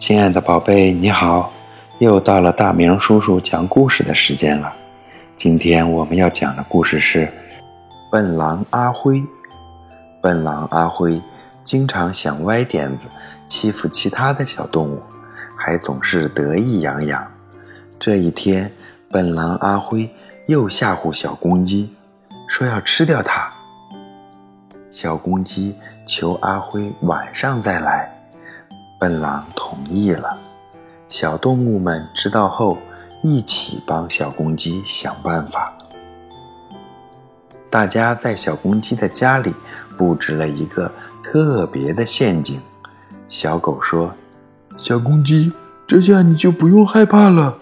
亲爱的宝贝，你好！又到了大明叔叔讲故事的时间了。今天我们要讲的故事是《笨狼阿辉》。笨狼阿辉经常想歪点子欺负其他的小动物，还总是得意洋洋。这一天，笨狼阿辉又吓唬小公鸡，说要吃掉它。小公鸡求阿辉晚上再来。笨狼同意了，小动物们知道后，一起帮小公鸡想办法。大家在小公鸡的家里布置了一个特别的陷阱。小狗说：“小公鸡，这下你就不用害怕了。”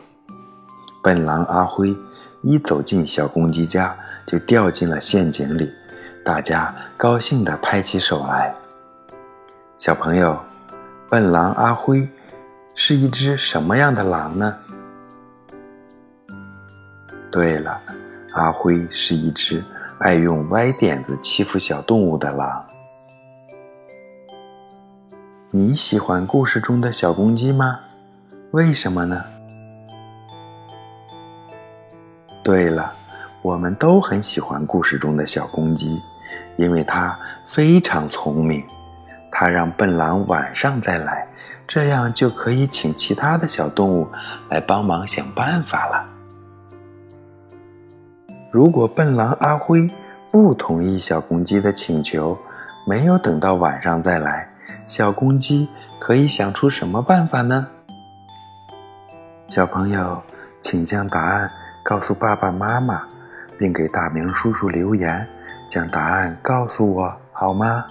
笨狼阿辉一走进小公鸡家，就掉进了陷阱里。大家高兴地拍起手来。小朋友。笨狼阿辉是一只什么样的狼呢？对了，阿辉是一只爱用歪点子欺负小动物的狼。你喜欢故事中的小公鸡吗？为什么呢？对了，我们都很喜欢故事中的小公鸡，因为它非常聪明。他让笨狼晚上再来，这样就可以请其他的小动物来帮忙想办法了。如果笨狼阿辉不同意小公鸡的请求，没有等到晚上再来，小公鸡可以想出什么办法呢？小朋友，请将答案告诉爸爸妈妈，并给大明叔叔留言，将答案告诉我好吗？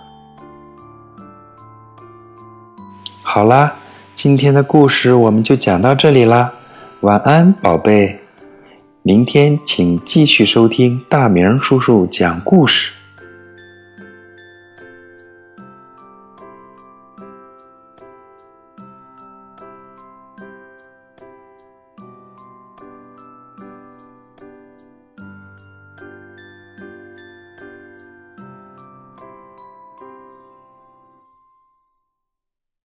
好啦，今天的故事我们就讲到这里啦，晚安，宝贝。明天请继续收听大明叔叔讲故事。